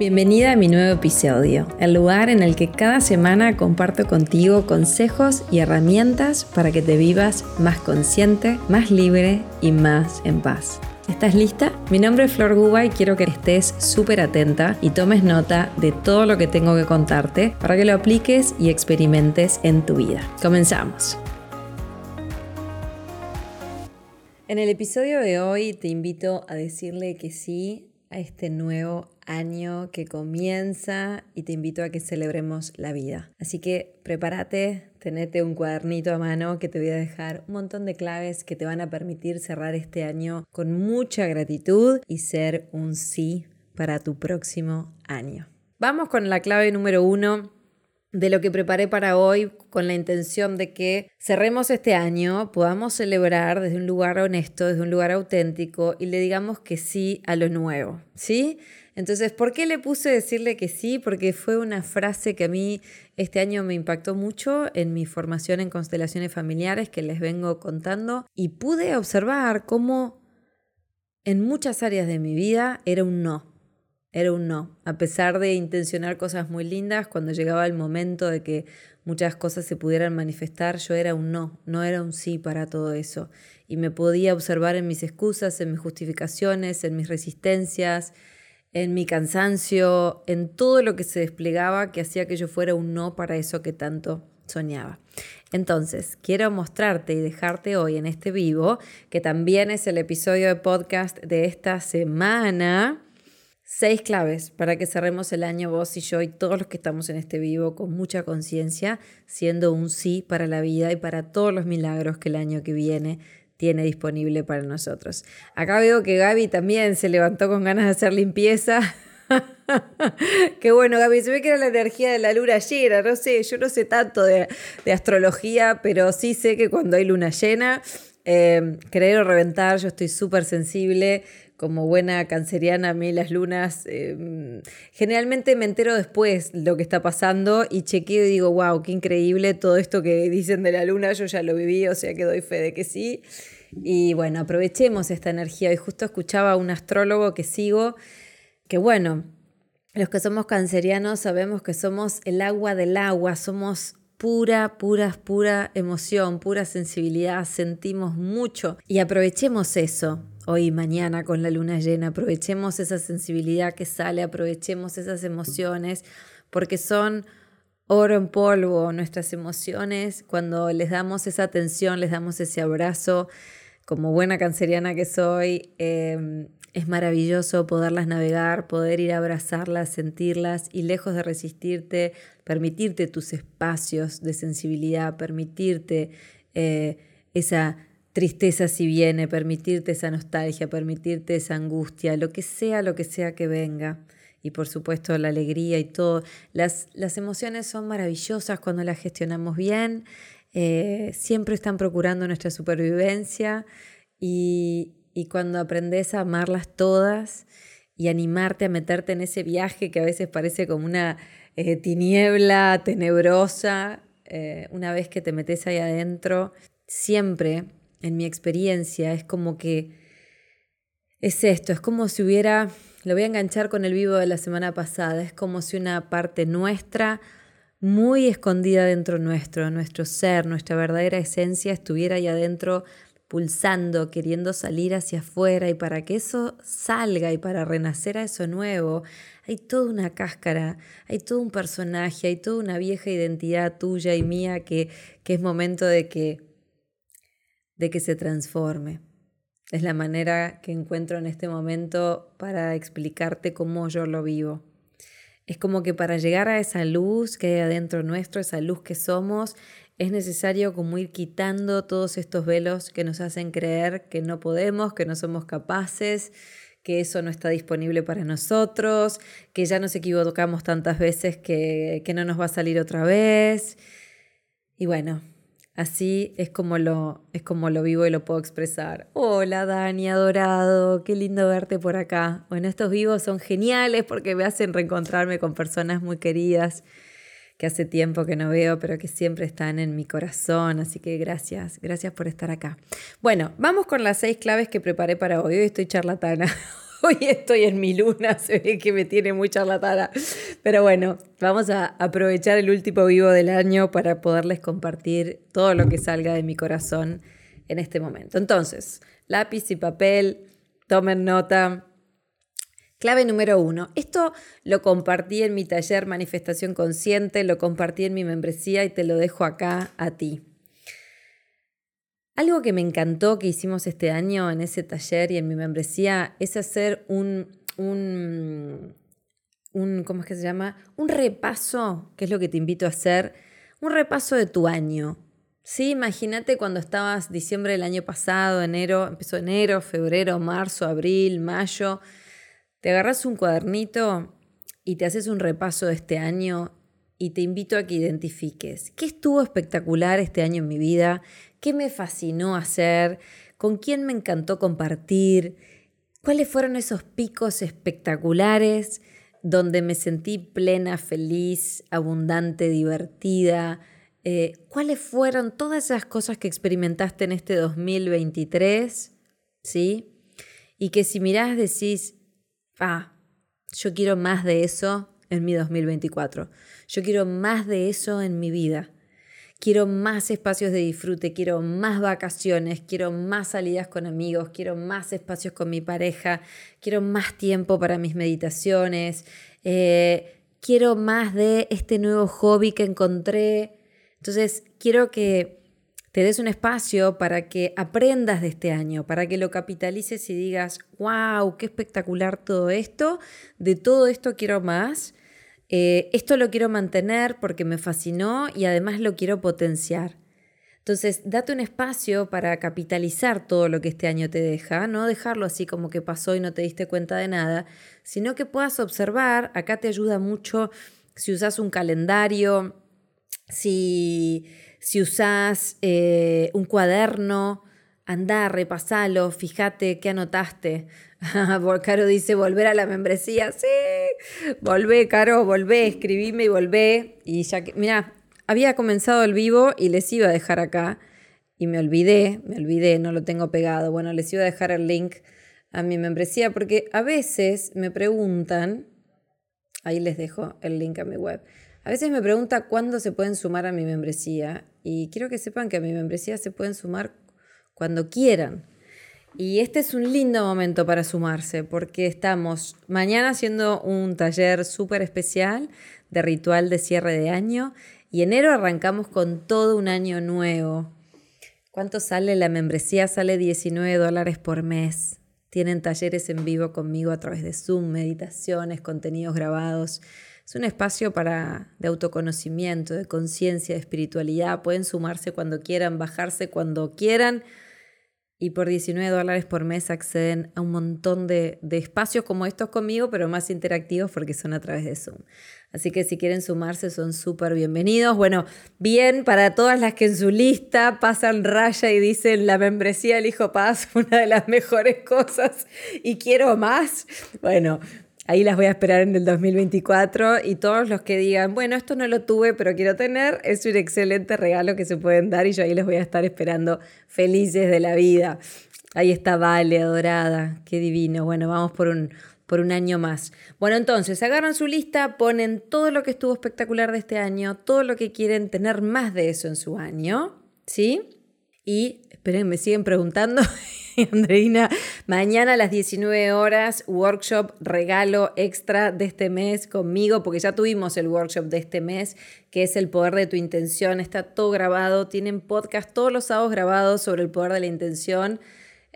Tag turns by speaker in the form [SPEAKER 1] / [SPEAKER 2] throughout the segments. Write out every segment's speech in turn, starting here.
[SPEAKER 1] Bienvenida a mi nuevo episodio, el lugar en el que cada semana comparto contigo consejos y herramientas para que te vivas más consciente, más libre y más en paz. ¿Estás lista? Mi nombre es Flor Guba y quiero que estés súper atenta y tomes nota de todo lo que tengo que contarte para que lo apliques y experimentes en tu vida. Comenzamos. En el episodio de hoy te invito a decirle que sí a este nuevo año que comienza y te invito a que celebremos la vida. Así que prepárate, tenete un cuadernito a mano que te voy a dejar un montón de claves que te van a permitir cerrar este año con mucha gratitud y ser un sí para tu próximo año. Vamos con la clave número uno de lo que preparé para hoy con la intención de que cerremos este año, podamos celebrar desde un lugar honesto, desde un lugar auténtico y le digamos que sí a lo nuevo, ¿sí? Entonces, ¿por qué le puse decirle que sí? Porque fue una frase que a mí este año me impactó mucho en mi formación en constelaciones familiares que les vengo contando y pude observar cómo en muchas áreas de mi vida era un no. Era un no. A pesar de intencionar cosas muy lindas, cuando llegaba el momento de que muchas cosas se pudieran manifestar, yo era un no, no era un sí para todo eso. Y me podía observar en mis excusas, en mis justificaciones, en mis resistencias, en mi cansancio, en todo lo que se desplegaba que hacía que yo fuera un no para eso que tanto soñaba. Entonces, quiero mostrarte y dejarte hoy en este vivo, que también es el episodio de podcast de esta semana Seis claves para que cerremos el año vos y yo y todos los que estamos en este vivo con mucha conciencia, siendo un sí para la vida y para todos los milagros que el año que viene tiene disponible para nosotros. Acá veo que Gaby también se levantó con ganas de hacer limpieza. Qué bueno, Gaby. Se ve que era la energía de la luna llena. No sé, yo no sé tanto de, astrología, pero sí sé que cuando hay luna llena, eh, creer o reventar, yo estoy súper sensible como buena canceriana, a mí las lunas, em, generalmente me entero después lo que está pasando y chequeo y digo, wow, qué increíble todo esto que dicen de la luna, yo ya lo viví, o sea que doy fe de que sí. Y bueno, aprovechemos esta energía. Y justo escuchaba a un astrólogo que sigo, que bueno, los que somos cancerianos sabemos que somos el agua del agua, somos pura, pura, pura emoción, pura sensibilidad, sentimos mucho y aprovechemos eso hoy y mañana con la luna llena, aprovechemos esa sensibilidad que sale, aprovechemos esas emociones, porque son oro en polvo nuestras emociones, cuando les damos esa atención, les damos ese abrazo, como buena canceriana que soy, em, es maravilloso poderlas navegar, poder ir a abrazarlas, sentirlas y lejos de resistirte, permitirte tus espacios de sensibilidad, permitirte eh, esa tristeza si viene, permitirte esa nostalgia, permitirte esa angustia, lo que sea, lo que sea que venga. Y por supuesto la alegría y todo. Las, emociones son maravillosas cuando las gestionamos bien, eh, siempre están procurando nuestra supervivencia y, y cuando aprendes a amarlas todas y animarte a meterte en ese viaje que a veces parece como una eh, tiniebla tenebrosa, eh, una vez que te metes ahí adentro, siempre, en mi experiencia, es como que es esto, es como si hubiera, lo voy a enganchar con el vivo de la semana pasada, es como si una parte nuestra muy escondida dentro nuestro, nuestro ser, nuestra verdadera esencia estuviera ahí adentro pulsando, queriendo salir hacia afuera y para que eso salga y para renacer a eso nuevo, hay toda una cáscara, hay todo un personaje, hay toda una vieja identidad tuya y mía que, que es momento de que, de que se transforme. Es la manera que encuentro en este momento para explicarte cómo yo lo vivo. Es como que para llegar a esa luz que hay adentro nuestro, esa luz que somos, es necesario como ir quitando todos estos velos que nos hacen creer que no podemos, que no somos capaces, que eso no está disponible para nosotros, que ya nos equivocamos tantas veces que, que no nos va a salir otra vez. Y bueno, así es como, lo, es como lo vivo y lo puedo expresar. Hola Dani, adorado, qué lindo verte por acá. Bueno, estos vivos son geniales porque me hacen reencontrarme con personas muy queridas que hace tiempo que no veo, pero que siempre están en mi corazón. Así que gracias, gracias por estar acá. Bueno, vamos con las seis claves que preparé para hoy. Hoy estoy charlatana. Hoy estoy en mi luna, se ve que me tiene muy charlatana. Pero bueno, vamos a aprovechar el último vivo del año para poderles compartir todo lo que salga de mi corazón en este momento. Entonces, lápiz y papel, tomen nota. Clave número uno. Esto lo compartí en mi taller Manifestación Consciente, lo compartí en mi membresía y te lo dejo acá a ti. Algo que me encantó que hicimos este año en ese taller y en mi membresía es hacer un, un, ¿cómo es que se llama? Un repaso, que es lo que te invito a hacer, un repaso de tu año. Sí, imagínate cuando estabas diciembre del año pasado, enero, empezó enero, febrero, marzo, abril, mayo, te agarras un cuadernito y te haces un repaso de este año y te invito a que identifiques qué estuvo espectacular este año en mi vida, qué me fascinó hacer, con quién me encantó compartir, cuáles fueron esos picos espectaculares donde me sentí plena, feliz, abundante, divertida, eh, cuáles fueron todas esas cosas que experimentaste en este 2023, ¿sí? Y que si mirás decís, ah, yo quiero más de eso en mi 2024, yo quiero más de eso en mi vida. Quiero más espacios de disfrute, quiero más vacaciones, quiero más salidas con amigos, quiero más espacios con mi pareja, quiero más tiempo para mis meditaciones, eh, quiero más de este nuevo hobby que encontré. Entonces, quiero que te des un espacio para que aprendas de este año, para que lo capitalices y digas, wow, qué espectacular todo esto, de todo esto quiero más eh, esto lo quiero mantener porque me fascinó y además lo quiero potenciar. Entonces, date un espacio para capitalizar todo lo que este año te deja, no dejarlo así como que pasó y no te diste cuenta de nada, sino que puedas observar, acá te ayuda mucho si usas un calendario, si, si usas eh, un cuaderno, anda, repasalo, fíjate qué anotaste. Caro dice, volver a la membresía. Sí, volvé, Caro, volvé, escribime y volvé. Y ya que, mira, había comenzado el vivo y les iba a dejar acá. Y me olvidé, me olvidé, no lo tengo pegado. Bueno, les iba a dejar el link a mi membresía porque a veces me preguntan, ahí les dejo el link a mi web. A veces me pregunta cuándo se pueden sumar a mi membresía y quiero que sepan que a mi membresía se pueden sumar cuando quieran. Y este es un lindo momento para sumarse porque estamos mañana haciendo un taller súper especial de ritual de cierre de año y enero arrancamos con todo un año nuevo. ¿Cuánto sale la membresía? Sale 19 dólares por mes. Tienen talleres en vivo conmigo a través de Zoom, meditaciones, contenidos grabados. Es un espacio para de autoconocimiento, de conciencia, de espiritualidad. Pueden sumarse cuando quieran, bajarse cuando quieran y por 19 dólares por mes acceden a un montón de, espacios como estos conmigo, pero más interactivos porque son a través de Zoom. Así que si quieren sumarse son súper bienvenidos. Bueno, bien para todas las que en su lista pasan raya y dicen la membresía del Hijo Paz, una de las mejores cosas y quiero más. Bueno, Ahí las voy a esperar en el 2024 y todos los que digan, bueno, esto no lo tuve, pero quiero tener, es un excelente regalo que se pueden dar y yo ahí les voy a estar esperando felices de la vida. Ahí está Vale, adorada, qué divino. Bueno, vamos por un, por un año más. Bueno, entonces agarran su lista, ponen todo lo que estuvo espectacular de este año, todo lo que quieren tener más de eso en su año, ¿sí? Y esperen, me siguen preguntando Andreina, mañana a las 19 horas, workshop regalo extra de este mes conmigo, porque ya tuvimos el workshop de este mes, que es el poder de tu intención. Está todo grabado, tienen podcast todos los sábados grabados sobre el poder de la intención.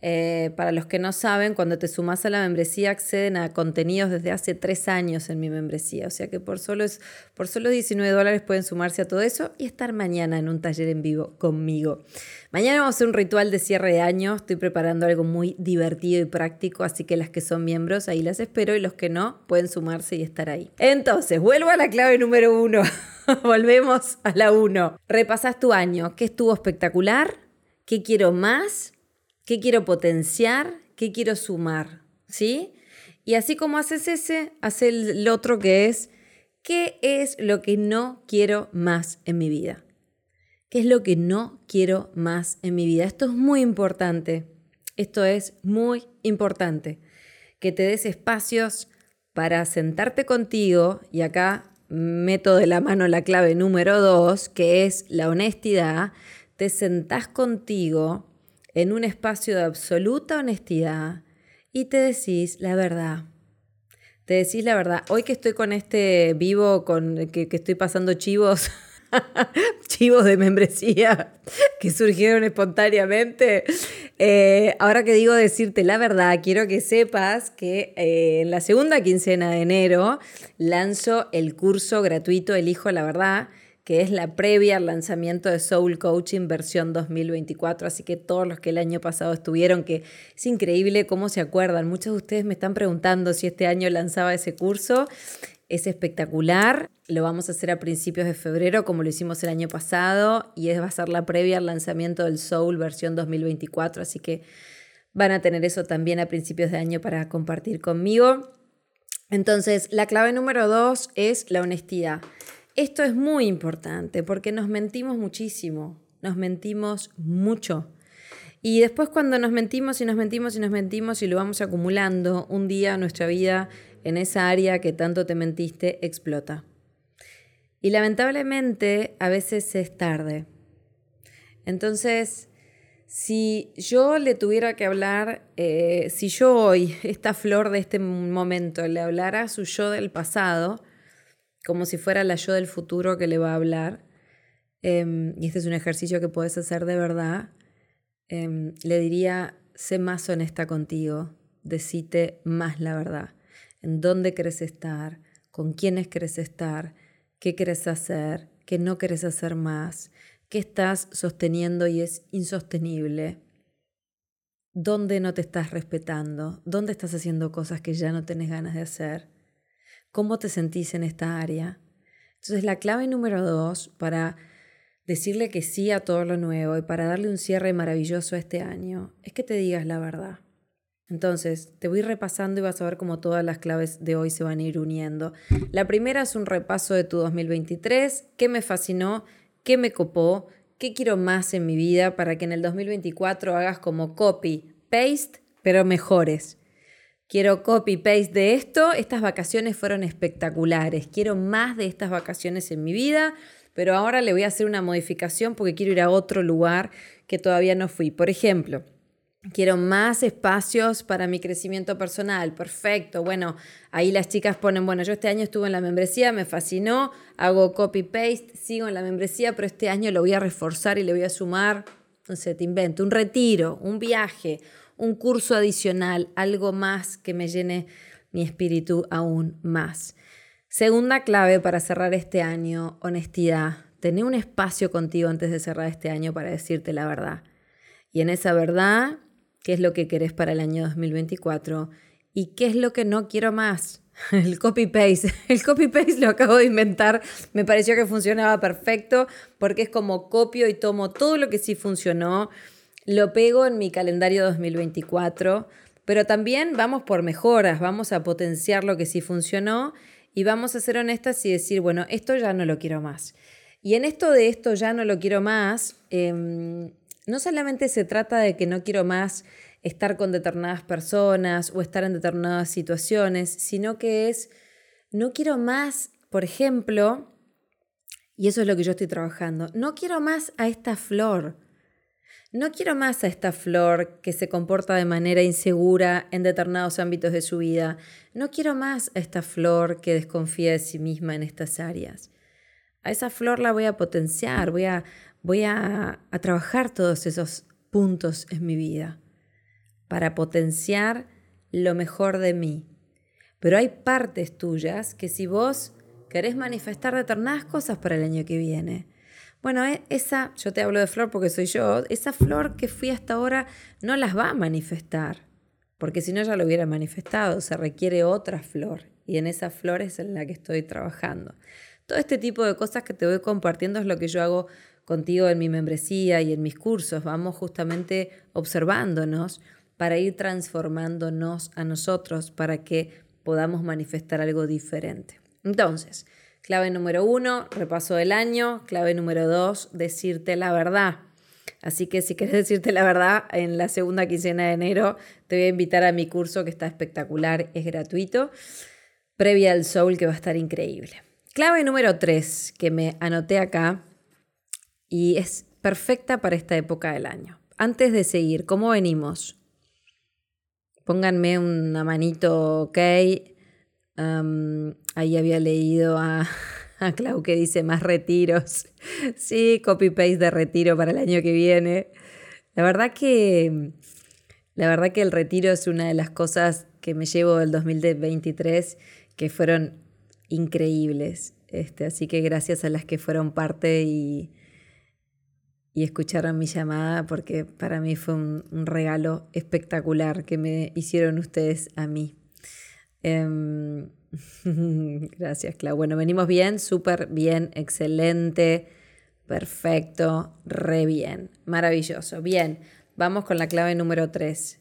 [SPEAKER 1] Eh, para los que no saben, cuando te sumas a la membresía acceden a contenidos desde hace tres años en mi membresía. O sea que por solo, es, por solo 19 dólares pueden sumarse a todo eso y estar mañana en un taller en vivo conmigo. Mañana vamos a hacer un ritual de cierre de año. Estoy preparando algo muy divertido y práctico, así que las que son miembros ahí las espero y los que no pueden sumarse y estar ahí. Entonces, vuelvo a la clave número uno. Volvemos a la uno. Repasas tu año. ¿Qué estuvo espectacular? ¿Qué quiero más? Qué quiero potenciar, qué quiero sumar, ¿sí? Y así como haces ese, haz el otro que es, ¿qué es lo que no quiero más en mi vida? ¿Qué es lo que no quiero más en mi vida? Esto es muy importante. Esto es muy importante. que te des espacios para sentarte contigo, y acá meto de la mano la clave número dos, que es la honestidad, te sentás contigo en un espacio de absoluta honestidad y te decís la verdad. Te decís la verdad. Hoy que estoy con este vivo, con que, estoy pasando chivos chivos de membresía que surgieron espontáneamente. Eh, ahora que digo decirte la verdad, quiero que sepas que eh, en la segunda quincena de enero lanzo el curso gratuito Elijo la Verdad que es la previa al lanzamiento de Soul Coaching versión 2024. Así que todos los que el año pasado estuvieron, que es increíble cómo se acuerdan. Muchos de ustedes me están preguntando si este año lanzaba ese curso es espectacular. Lo vamos a hacer a principios de febrero, como lo hicimos el año pasado, y es, va a ser la previa al lanzamiento del Soul versión 2024. Así que van a tener eso también a principios de año para compartir conmigo. Entonces, la clave número dos es la honestidad. Esto es muy importante porque nos mentimos muchísimo, nos mentimos mucho. Y después cuando nos mentimos y nos mentimos y nos mentimos y lo vamos acumulando, un día nuestra vida en esa área que tanto te mentiste explota. Y lamentablemente a veces es tarde. Entonces, si yo le tuviera que hablar, eh, si yo hoy, esta flor de este momento, le hablara su yo del pasado, como si fuera la yo del futuro que le va a hablar, em, y este es un ejercicio que puedes hacer de verdad, em, le diría, sé más honesta contigo, decite más la verdad. En dónde querés estar, con quiénes querés estar, qué querés hacer, qué no querés hacer más, qué estás sosteniendo y es insostenible, dónde no te estás respetando, dónde estás haciendo cosas que ya no tenés ganas de hacer, cómo te sentís en esta área. Entonces la clave número dos para decirle que sí a todo lo nuevo y para darle un cierre maravilloso a este año es que te digas la verdad. Entonces, te voy repasando y vas a ver cómo todas las claves de hoy se van a ir uniendo. La primera es un repaso de tu 2023, qué me fascinó, qué me copó, qué quiero más en mi vida para que en el 2024 hagas como copy, paste, pero mejores. Quiero copy, paste de esto, estas vacaciones fueron espectaculares, quiero más de estas vacaciones en mi vida, pero ahora le voy a hacer una modificación porque quiero ir a otro lugar que todavía no fui. Por ejemplo, Quiero más espacios para mi crecimiento personal. Perfecto. Bueno, ahí las chicas ponen, bueno, yo este año estuve en la membresía, me fascinó, hago copy-paste, sigo en la membresía, pero este año lo voy a reforzar y le voy a sumar, no sé, te invento, un retiro, un viaje, un curso adicional, algo más que me llene mi espíritu aún más. Segunda clave para cerrar este año, honestidad. Tener un espacio contigo antes de cerrar este año para decirte la verdad. Y en esa verdad qué es lo que querés para el año 2024 y qué es lo que no quiero más. El copy-paste. El copy-paste lo acabo de inventar. Me pareció que funcionaba perfecto porque es como copio y tomo todo lo que sí funcionó, lo pego en mi calendario 2024, pero también vamos por mejoras, vamos a potenciar lo que sí funcionó y vamos a ser honestas y decir, bueno, esto ya no lo quiero más. Y en esto de esto ya no lo quiero más, em, no solamente se trata de que no quiero más estar con determinadas personas o estar en determinadas situaciones, sino que es, no quiero más, por ejemplo, y eso es lo que yo estoy trabajando, no quiero más a esta flor. No quiero más a esta flor que se comporta de manera insegura en determinados ámbitos de su vida. No quiero más a esta flor que desconfía de sí misma en estas áreas. A esa flor la voy a potenciar, voy a, voy a, trabajar todos esos puntos en mi vida para potenciar lo mejor de mí. Pero hay partes tuyas que si vos querés manifestar determinadas cosas para el año que viene, bueno, e, esa, yo te hablo de flor porque soy yo, esa flor que fui hasta ahora no las va a manifestar, porque si no ya lo hubiera manifestado, se requiere otra flor y en esa flor es en la que estoy trabajando. Todo este tipo de cosas que te voy compartiendo es lo que yo hago contigo en mi membresía y en mis cursos, vamos justamente observándonos para ir transformándonos a nosotros para que podamos manifestar algo diferente. Entonces, clave número uno, repaso del año. Clave número dos, decirte la verdad. Así que si querés decirte la verdad, en la segunda quincena de enero te voy a invitar a mi curso que está espectacular, es gratuito, previa al Soul que va a estar increíble. Clave número 3 que me anoté acá y es perfecta para esta época del año. Antes de seguir, ¿cómo venimos? Pónganme una manito, ok. Ahí había leído a, a Clau que dice más retiros. Sí, copy-paste de retiro para el año que viene. La verdad que, la verdad que el retiro es una de las cosas que me llevo del 2023 que fueron increíbles. Este, así que gracias a las que fueron parte y, y escucharon mi llamada, porque para mí fue un, regalo espectacular que me hicieron ustedes a mí. Em, gracias, Clau. Bueno, venimos bien, súper bien, excelente, perfecto, re bien, maravilloso. Bien, vamos con la clave número 3.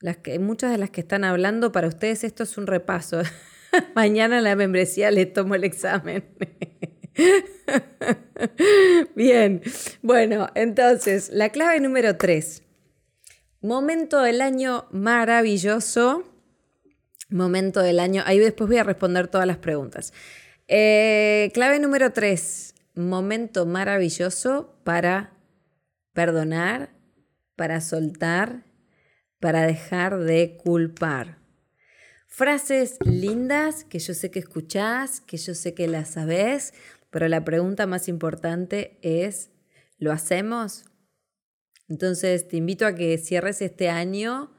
[SPEAKER 1] Las que, muchas de las que están hablando, para ustedes esto es un repaso. Mañana en la membresía les tomo el examen. Bien, bueno, entonces, la clave número 3. Momento del año maravilloso. Momento del año. Ahí después voy a responder todas las preguntas. Eh, clave número 3. Momento maravilloso para perdonar, para soltar, para dejar de culpar. Frases lindas que yo sé que escuchás, que yo sé que las sabés, pero la pregunta más importante es, ¿lo hacemos? Entonces te invito a que cierres este año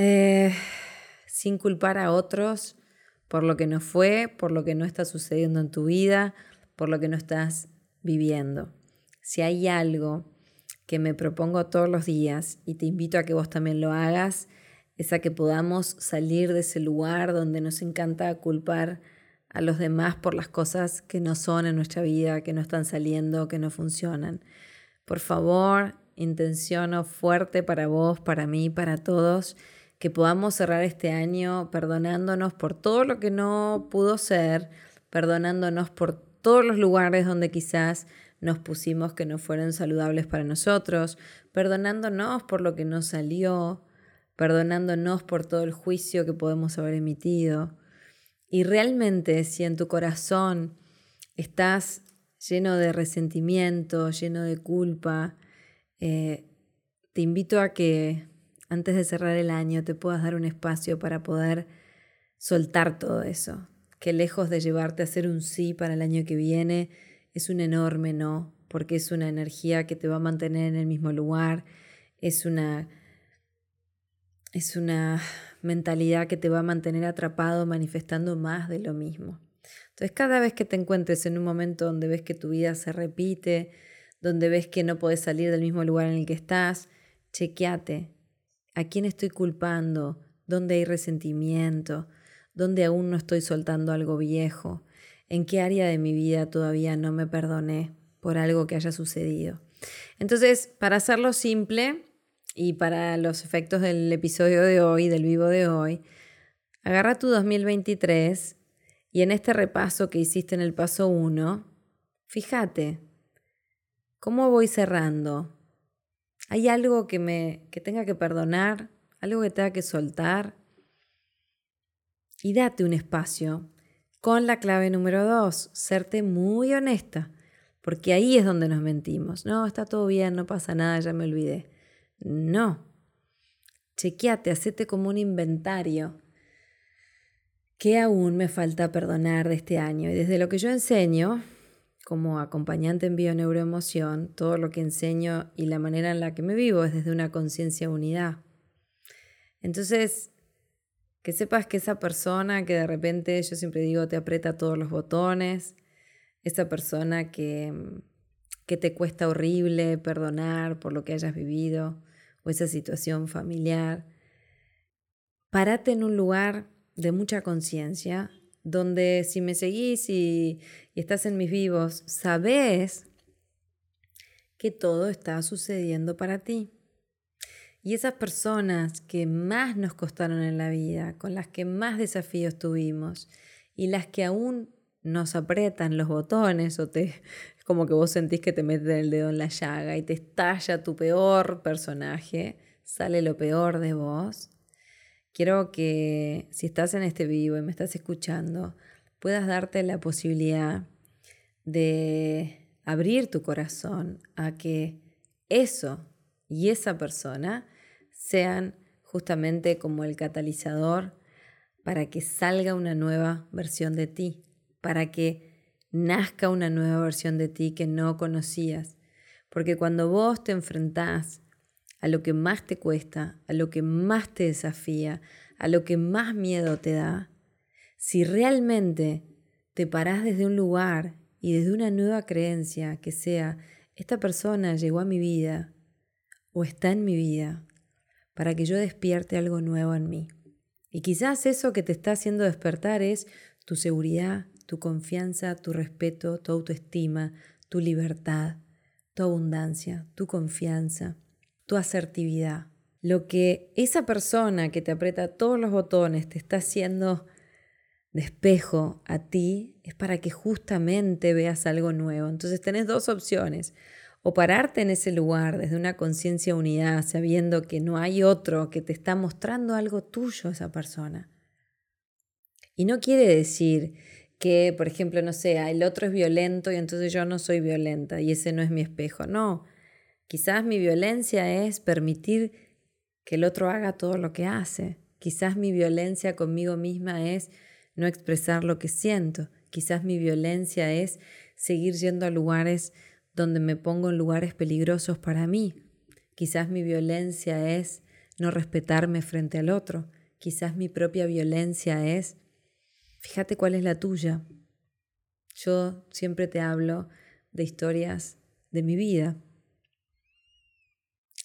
[SPEAKER 1] eh, sin culpar a otros por lo que no fue, por lo que no está sucediendo en tu vida, por lo que no estás viviendo. Si hay algo que me propongo todos los días y te invito a que vos también lo hagas, es a que podamos salir de ese lugar donde nos encanta culpar a los demás por las cosas que no son en nuestra vida, que no están saliendo, que no funcionan. Por favor, intenciono fuerte para vos, para mí, para todos, que podamos cerrar este año perdonándonos por todo lo que no pudo ser, perdonándonos por todos los lugares donde quizás nos pusimos que no fueron saludables para nosotros, perdonándonos por lo que no salió, perdonándonos por todo el juicio que podemos haber emitido. Y realmente si en tu corazón estás lleno de resentimiento, lleno de culpa, eh, te invito a que antes de cerrar el año te puedas dar un espacio para poder soltar todo eso, que lejos de llevarte a hacer un sí para el año que viene, es un enorme no, porque es una energía que te va a mantener en el mismo lugar, es una es una mentalidad que te va a mantener atrapado manifestando más de lo mismo. Entonces, cada vez que te encuentres en un momento donde ves que tu vida se repite, donde ves que no puedes salir del mismo lugar en el que estás, chequeate. ¿A quién estoy culpando? ¿Dónde hay resentimiento? ¿Dónde aún no estoy soltando algo viejo? ¿En qué área de mi vida todavía no me perdoné por algo que haya sucedido? Entonces, para hacerlo simple, y para los efectos del episodio de hoy, del vivo de hoy, agarra tu 2023 y en este repaso que hiciste en el paso 1, fíjate, ¿cómo voy cerrando? ¿Hay algo que me que tenga que perdonar? ¿Algo que tenga que soltar? Y date un espacio con la clave número 2, serte muy honesta, porque ahí es donde nos mentimos. No, está todo bien, no pasa nada, ya me olvidé. No. Chequeate, hacete como un inventario. ¿Qué aún me falta perdonar de este año? Y desde lo que yo enseño, como acompañante en bioneuroemoción, todo lo que enseño y la manera en la que me vivo es desde una conciencia unidad. Entonces, que sepas que esa persona que de repente, yo siempre digo, te aprieta todos los botones, esa persona que, que te cuesta horrible perdonar por lo que hayas vivido, o esa situación familiar, parate en un lugar de mucha conciencia, donde si me seguís y, estás en mis vivos, sabes que todo está sucediendo para ti. Y esas personas que más nos costaron en la vida, con las que más desafíos tuvimos y las que aún nos aprietan los botones o te como que vos sentís que te meten el dedo en la llaga y te estalla tu peor personaje, sale lo peor de vos. Quiero que si estás en este vivo y me estás escuchando, puedas darte la posibilidad de abrir tu corazón a que eso y esa persona sean justamente como el catalizador para que salga una nueva versión de ti, para que nazca una nueva versión de ti que no conocías. Porque cuando vos te enfrentás a lo que más te cuesta, a lo que más te desafía, a lo que más miedo te da, si realmente te parás desde un lugar y desde una nueva creencia que sea, esta persona llegó a mi vida o está en mi vida para que yo despierte algo nuevo en mí. Y quizás eso que te está haciendo despertar es tu seguridad, tu confianza, tu respeto, tu autoestima, tu libertad, tu abundancia, tu confianza, tu asertividad. Lo que esa persona que te aprieta todos los botones te está haciendo de espejo a ti es para que justamente veas algo nuevo. Entonces tenés dos opciones. O pararte en ese lugar desde una conciencia unidad, sabiendo que no hay otro que te está mostrando algo tuyo esa persona. Y no quiere decir que, por ejemplo, no sea, el otro es violento y entonces yo no soy violenta y ese no es mi espejo. No, quizás mi violencia es permitir que el otro haga todo lo que hace. Quizás mi violencia conmigo misma es no expresar lo que siento. Quizás mi violencia es seguir yendo a lugares donde me pongo en lugares peligrosos para mí. Quizás mi violencia es no respetarme frente al otro. Quizás mi propia violencia es Fíjate cuál es la tuya. Yo siempre te hablo de historias de mi vida.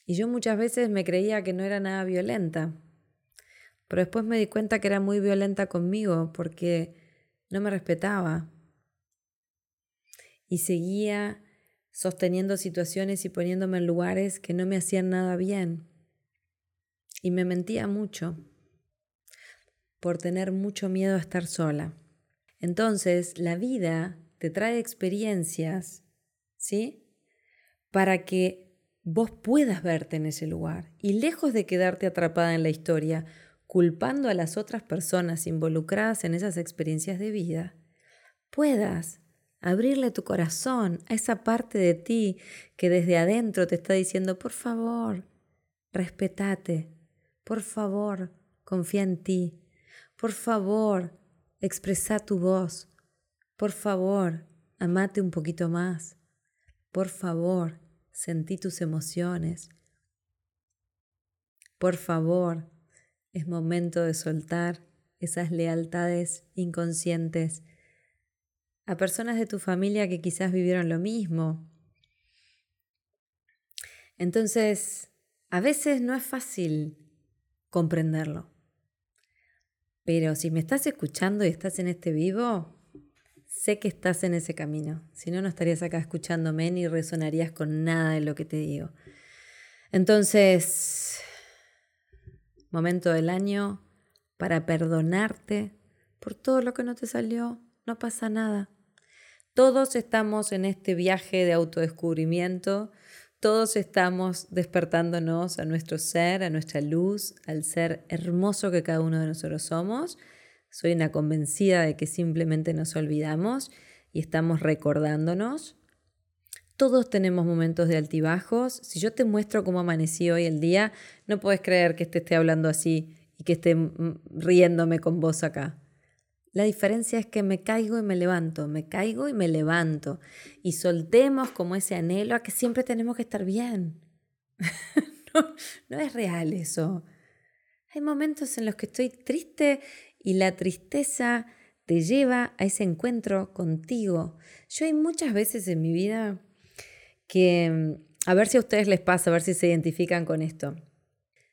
[SPEAKER 1] Y yo muchas veces me creía que no era nada violenta, pero después me di cuenta que era muy violenta conmigo porque no me respetaba. Y seguía sosteniendo situaciones y poniéndome en lugares que no me hacían nada bien. Y me mentía mucho por tener mucho miedo a estar sola. Entonces, la vida te trae experiencias, ¿sí? Para que vos puedas verte en ese lugar y lejos de quedarte atrapada en la historia, culpando a las otras personas involucradas en esas experiencias de vida, puedas abrirle tu corazón a esa parte de ti que desde adentro te está diciendo, por favor, respetate, por favor, confía en ti, por favor, expresa tu voz. Por favor, amate un poquito más. Por favor, sentí tus emociones. Por favor, es momento de soltar esas lealtades inconscientes a personas de tu familia que quizás vivieron lo mismo. Entonces, a veces no es fácil comprenderlo. Pero si me estás escuchando y estás en este vivo, sé que estás en ese camino. Si no, no estarías acá escuchándome ni resonarías con nada de lo que te digo. Entonces, momento del año para perdonarte por todo lo que no te salió. No pasa nada. Todos estamos en este viaje de autodescubrimiento todos estamos despertándonos a nuestro ser, a nuestra luz, al ser hermoso que cada uno de nosotros somos. Soy una convencida de que simplemente nos olvidamos y estamos recordándonos. Todos tenemos momentos de altibajos. Si yo te muestro cómo amanecí hoy el día, no puedes creer que te esté hablando así y que esté riéndome con vos acá. La diferencia es que me caigo y me levanto, me caigo y me levanto. Y soltemos como ese anhelo a que siempre tenemos que estar bien. no, es real eso. Hay momentos en los que estoy triste y la tristeza te lleva a ese encuentro contigo. Yo hay muchas veces en mi vida que, a ver si a ustedes les pasa, a ver si se identifican con esto.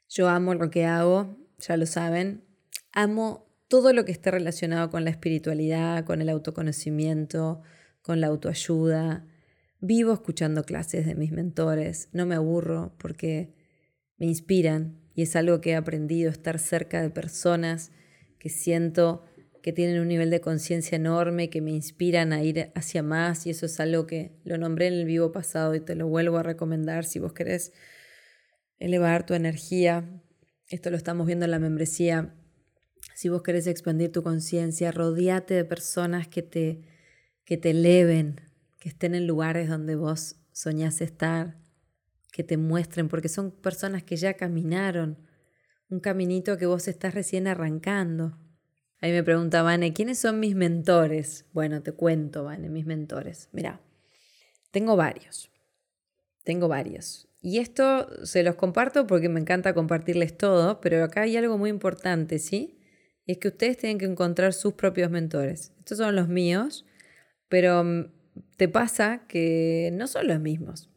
[SPEAKER 1] Yo amo lo que hago, ya lo saben. Amo todo lo que esté relacionado con la espiritualidad, con el autoconocimiento, con la autoayuda. Vivo escuchando clases de mis mentores, no me aburro porque me inspiran y es algo que he aprendido, estar cerca de personas que siento que tienen un nivel de conciencia enorme, que me inspiran a ir hacia más y eso es algo que lo nombré en el vivo pasado y te lo vuelvo a recomendar si vos querés elevar tu energía. Esto lo estamos viendo en la membresía. Si vos querés expandir tu conciencia, rodeate de personas que te, que te eleven, que estén en lugares donde vos soñás estar, que te muestren, porque son personas que ya caminaron un caminito que vos estás recién arrancando. Ahí me pregunta Vane, ¿quiénes son mis mentores? Bueno, te cuento, Vane, mis mentores. Mira, tengo varios. Tengo varios. Y esto se los comparto porque me encanta compartirles todo, pero acá hay algo muy importante, ¿sí? Y es que ustedes tienen que encontrar sus propios mentores. Estos son los míos, pero mm, te pasa que no son los mismos.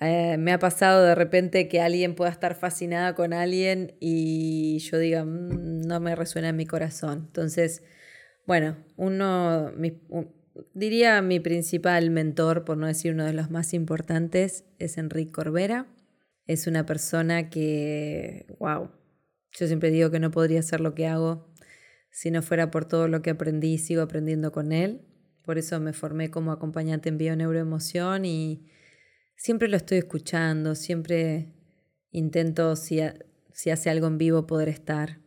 [SPEAKER 1] Eh, me ha pasado de repente que alguien pueda estar fascinada con alguien y yo diga, mm, no me resuena en mi corazón. Entonces, bueno, uno, diría mi principal mentor, por no decir uno de los más importantes, es Enrique Corbera. Es una persona que, wow, yo siempre digo que no podría hacer lo que hago si no fuera por todo lo que aprendí y sigo aprendiendo con él. Por eso me formé como acompañante en bioneuroemoción y siempre lo estoy escuchando, siempre intento, si, si hace algo en vivo, poder estar.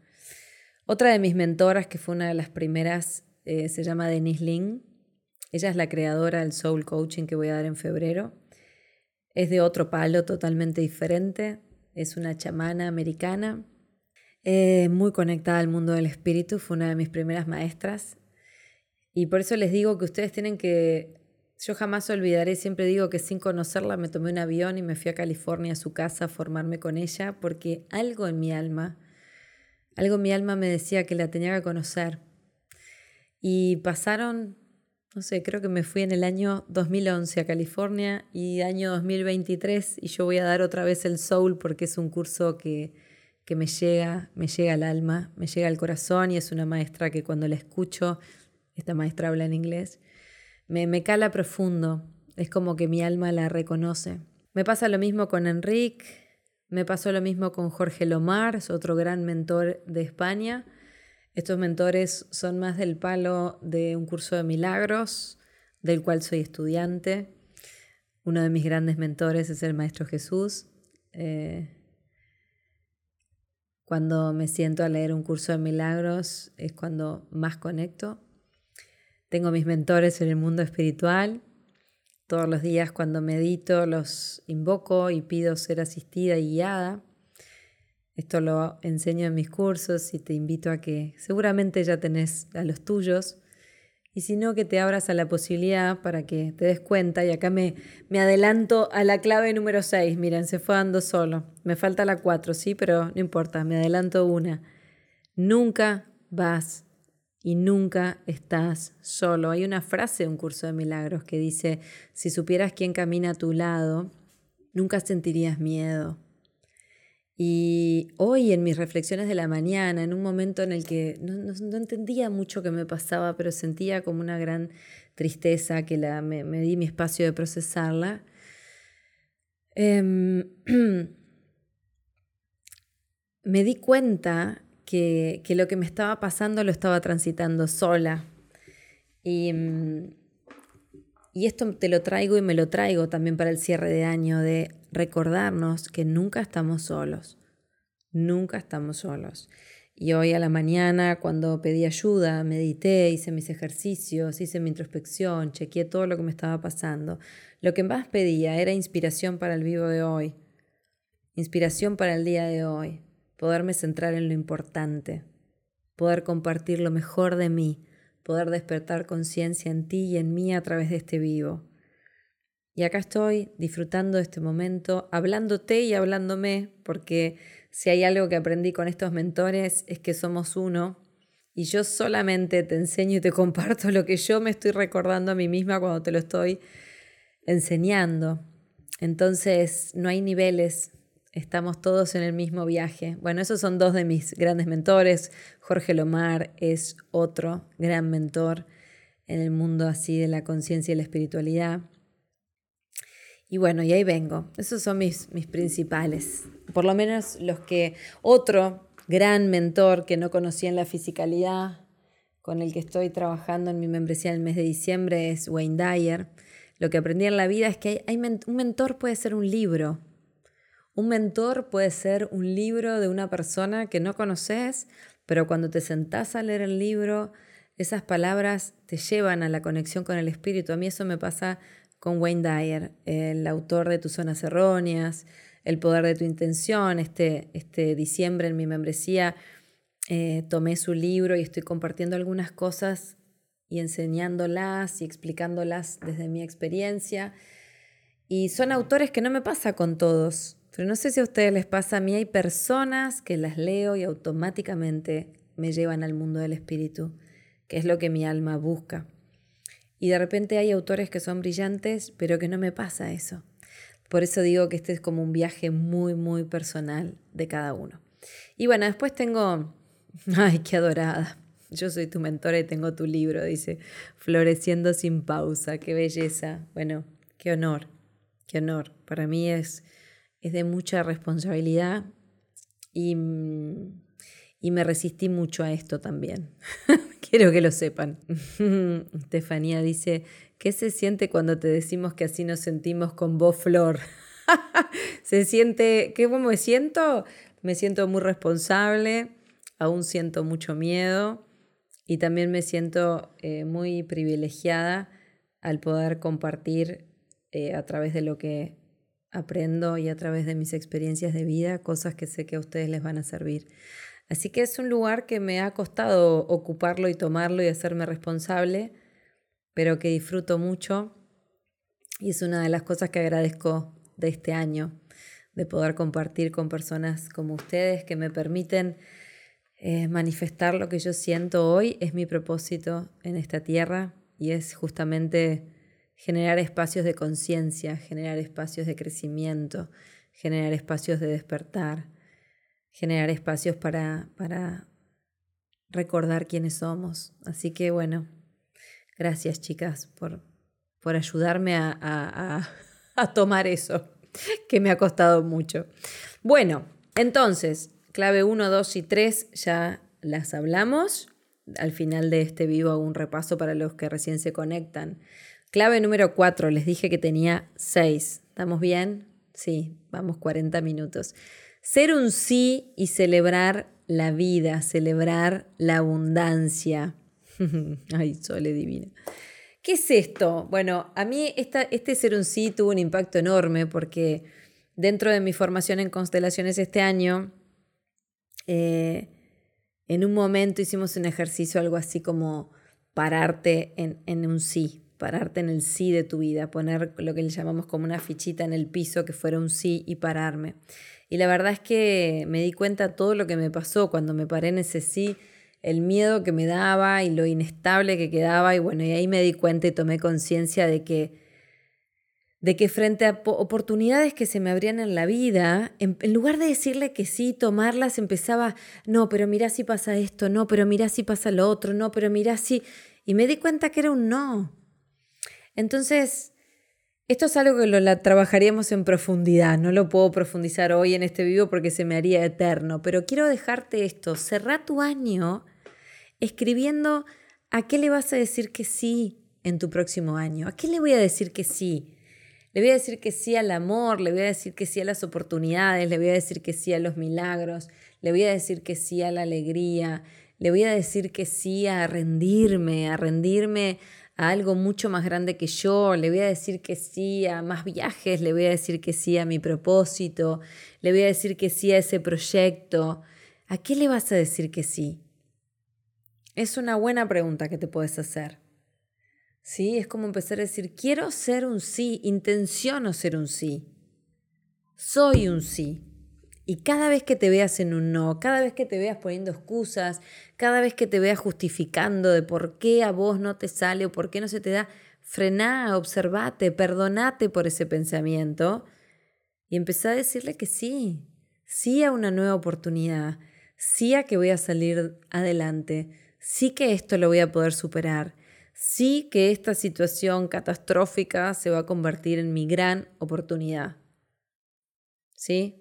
[SPEAKER 1] Otra de mis mentoras, que fue una de las primeras, eh, se llama Denise Ling. Ella es la creadora del Soul Coaching que voy a dar en febrero. Es de otro palo totalmente diferente. Es una chamana americana, eh, muy conectada al mundo del espíritu. Fue una de mis primeras maestras. Y por eso les digo que ustedes tienen que yo jamás olvidaré, siempre digo que sin conocerla me tomé un avión y me fui a California a su casa a formarme con ella porque algo en mi alma, algo en mi alma me decía que la tenía que conocer. Y pasaron, no sé, creo que me fui en el año 2011 a California y año 2023 y yo voy a dar otra vez el Soul porque es un curso que, que me llega, me llega al alma, me llega al corazón y es una maestra que cuando la escucho, esta maestra habla en inglés, me, cala profundo, es como que mi alma la reconoce. Me pasa lo mismo con Enrique, me pasó lo mismo con Jorge Lomar, es otro gran mentor de España. Estos mentores son más del palo de un curso de milagros, del cual soy estudiante. Uno de mis grandes mentores es el Maestro Jesús. Eh, cuando me siento a leer un curso de milagros es cuando más conecto. Tengo mis mentores en el mundo espiritual. Todos los días cuando medito los invoco y pido ser asistida y guiada. Esto lo enseño en mis cursos y te invito a que seguramente ya tenés a los tuyos. Y si no, que te abras a la posibilidad para que te des cuenta. Y acá me, me adelanto a la clave número 6. Miren, se fue dando solo. Me falta la 4, sí, pero no importa, me adelanto una. Nunca vas y nunca estás solo. Hay una frase de un curso de milagros que dice, si supieras quién camina a tu lado, nunca sentirías miedo. Y hoy en mis reflexiones de la mañana, en un momento en el que no, entendía mucho qué me pasaba, pero sentía como una gran tristeza que la, me, di mi espacio de procesarla, em, me di cuenta que, lo que me estaba pasando lo estaba transitando sola. Y, mm, y esto te lo traigo y me lo traigo también para el cierre de año, de recordarnos que nunca estamos solos, nunca estamos solos. Y hoy a la mañana, cuando pedí ayuda, medité, hice mis ejercicios, hice mi introspección, chequeé todo lo que me estaba pasando. Lo que más pedía era inspiración para el vivo de hoy, inspiración para el día de hoy poderme centrar en lo importante, poder compartir lo mejor de mí, poder despertar conciencia en ti y en mí a través de este vivo. Y acá estoy disfrutando de este momento, hablándote y hablándome, porque si hay algo que aprendí con estos mentores es que somos uno y yo solamente te enseño y te comparto lo que yo me estoy recordando a mí misma cuando te lo estoy enseñando. Entonces no hay niveles, estamos todos en el mismo viaje. Bueno, esos son dos de mis grandes mentores. Jorge Lomar es otro gran mentor en el mundo así de la conciencia y la espiritualidad. Y bueno, y ahí vengo. Esos son mis, mis principales. Por lo menos los que... Otro gran mentor que no conocía en la fisicalidad, con el que estoy trabajando en mi membresía en el mes de diciembre es Wayne Dyer. Lo que aprendí en la vida es que hay, un mentor puede ser un libro. Un mentor puede ser un libro de una persona que no conoces, pero cuando te sentás a leer el libro, esas palabras te llevan a la conexión con el espíritu. A mí eso me pasa con Wayne Dyer, el autor de Tus Zonas Erróneas, El Poder de tu Intención. Este, este diciembre en mi membresía eh, tomé su libro y estoy compartiendo algunas cosas y enseñándolas y explicándolas desde mi experiencia. Y son autores que no me pasa con todos, pero no sé si a ustedes les pasa, a mí hay personas que las leo y automáticamente me llevan al mundo del espíritu, que es lo que mi alma busca. Y de repente hay autores que son brillantes, pero que no me pasa eso. Por eso digo que este es como un viaje muy, muy personal de cada uno. Y bueno, después tengo Ay, qué adorada. Yo soy tu mentora y tengo tu libro, dice, floreciendo sin pausa, qué belleza. Bueno, qué honor, qué honor. Para mí es, es de mucha responsabilidad y, y me resistí mucho a esto también. Quiero que lo sepan. Estefanía dice, ¿qué se siente cuando te decimos que así nos sentimos con vos, Flor? se siente, ¿qué cómo me siento? Me siento muy responsable aún siento mucho miedo y también me siento eh, muy privilegiada al poder compartir eh, a través de lo que aprendo y a través de mis experiencias de vida cosas que sé que a ustedes les van a servir. Así que es un lugar que me ha costado ocuparlo y tomarlo y hacerme responsable, pero que disfruto mucho y es una de las cosas que agradezco de este año, de poder compartir con personas como ustedes que me permiten eh, manifestar lo que yo siento hoy es mi propósito en esta tierra y es justamente generar espacios de conciencia, generar espacios de crecimiento, generar espacios de despertar, generar espacios para, para recordar quiénes somos. Así que bueno, gracias chicas por, por ayudarme a, a tomar eso, que me ha costado mucho. Bueno, entonces, Clave 1, 2 y 3 ya las hablamos. Al final de este vivo hago un repaso para los que recién se conectan. Clave número 4, les dije que tenía 6. ¿Estamos bien? Sí, vamos 40 minutos. Ser un sí y celebrar la vida, celebrar la abundancia. Ay, sole divina. ¿Qué es esto? Bueno, a mí esta, este ser un sí tuvo un impacto enorme porque dentro de mi formación en constelaciones este año eh, en un momento hicimos un ejercicio, algo así como pararte en, en, un sí, pararte en el sí de tu vida, poner lo que le llamamos como una fichita en el piso que fuera un sí y pararme. Y la verdad es que me di cuenta todo lo que me pasó cuando me paré en ese sí, el miedo que me daba y lo inestable que quedaba y bueno, y ahí me di cuenta y tomé conciencia de que de que frente a oportunidades que se me abrían en la vida, en, lugar de decirle que sí, tomarlas, empezaba, no, pero mira si pasa esto, no, pero mira si pasa lo otro, no, pero mira si... Y me di cuenta que era un no. Entonces, esto es algo que lo trabajaríamos en profundidad, no lo puedo profundizar hoy en este vivo porque se me haría eterno, pero quiero dejarte esto, cerrá tu año escribiendo a qué le vas a decir que sí en tu próximo año, a qué le voy a decir que sí le voy a decir que sí al amor, le voy a decir que sí a las oportunidades, le voy a decir que sí a los milagros, le voy a decir que sí a la alegría, le voy a decir que sí a rendirme, a rendirme a algo mucho más grande que yo, le voy a decir que sí a más viajes, le voy a decir que sí a mi propósito, le voy a decir que sí a ese proyecto. ¿A qué le vas a decir que sí? Es una buena pregunta que te puedes hacer. ¿sí? Es como empezar a decir, quiero ser un sí, intenciono ser un sí, soy un sí. Y cada vez que te veas en un no, cada vez que te veas poniendo excusas, cada vez que te veas justificando de por qué a vos no te sale o por qué no se te da, frená, observate, perdonate por ese pensamiento y empezá a decirle que sí, sí a una nueva oportunidad, sí a que voy a salir adelante, sí que esto lo voy a poder superar, sí que esta situación catastrófica se va a convertir en mi gran oportunidad. ¿Sí?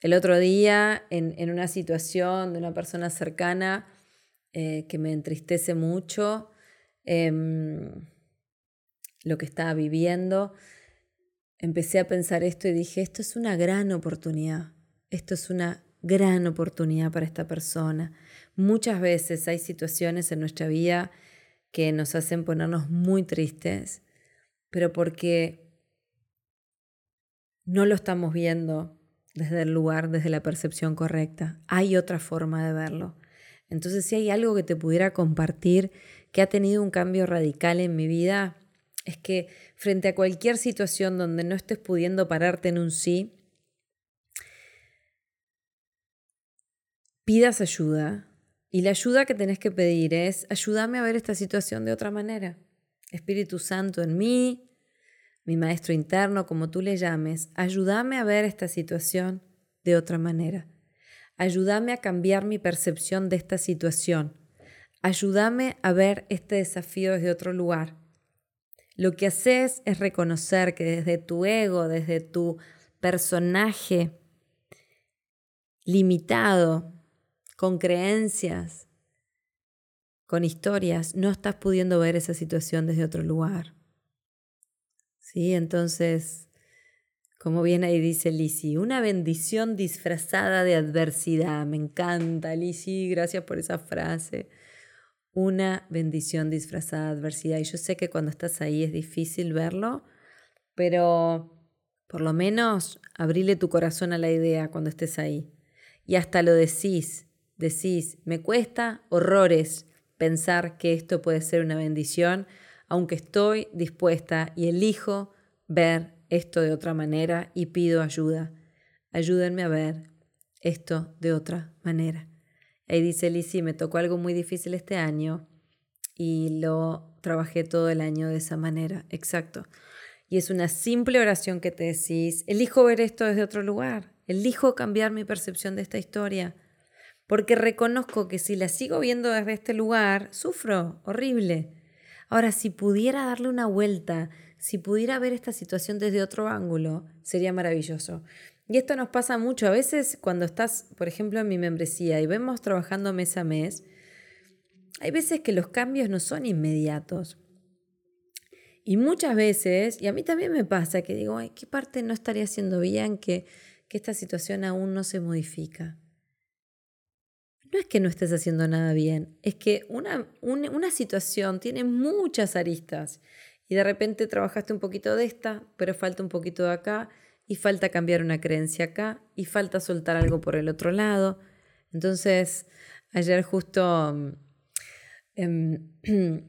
[SPEAKER 1] El otro día, en, una situación de una persona cercana, eh, que me entristece mucho em, lo que estaba viviendo, empecé a pensar esto y dije, esto es una gran oportunidad, esto es una gran oportunidad para esta persona. Muchas veces hay situaciones en nuestra vida que nos hacen ponernos muy tristes, pero porque no lo estamos viendo desde el lugar, desde la percepción correcta. Hay otra forma de verlo. Entonces, si hay algo que te pudiera compartir que ha tenido un cambio radical en mi vida, es que frente a cualquier situación donde no estés pudiendo pararte en un sí, pidas ayuda. Y la ayuda que tenés que pedir es, ayúdame a ver esta situación de otra manera. Espíritu Santo en mí, mi maestro interno, como tú le llames, ayúdame a ver esta situación de otra manera. Ayúdame a cambiar mi percepción de esta situación. Ayúdame a ver este desafío desde otro lugar. Lo que haces es reconocer que desde tu ego, desde tu personaje limitado, con creencias, con historias, no estás pudiendo ver esa situación desde otro lugar. ¿Sí? Entonces, como bien ahí dice Lisi, una bendición disfrazada de adversidad. Me encanta, Lisi, gracias por esa frase. Una bendición disfrazada de adversidad. Y yo sé que cuando estás ahí es difícil verlo, pero por lo menos abrile tu corazón a la idea cuando estés ahí. Y hasta lo decís, decís, me cuesta horrores pensar que esto puede ser una bendición, aunque estoy dispuesta y elijo ver esto de otra manera y pido ayuda. Ayúdenme a ver esto de otra manera. Ahí dice Lizzie, me tocó algo muy difícil este año y lo trabajé todo el año de esa manera. Exacto. Y es una simple oración que te decís, elijo ver esto desde otro lugar, elijo cambiar mi percepción de esta historia, porque reconozco que si la sigo viendo desde este lugar, sufro, horrible. Ahora, si pudiera darle una vuelta, si pudiera ver esta situación desde otro ángulo, sería maravilloso. Y esto nos pasa mucho. A veces cuando estás, por ejemplo, en mi membresía y vemos trabajando mes a mes, hay veces que los cambios no son inmediatos. Y muchas veces, y a mí también me pasa, que digo, ¿qué parte no estaría haciendo bien que, que esta situación aún no se modifica? No es que no estés haciendo nada bien, es que una, una, situación tiene muchas aristas y de repente trabajaste un poquito de esta, pero falta un poquito de acá y falta cambiar una creencia acá y falta soltar algo por el otro lado. Entonces, ayer justo em,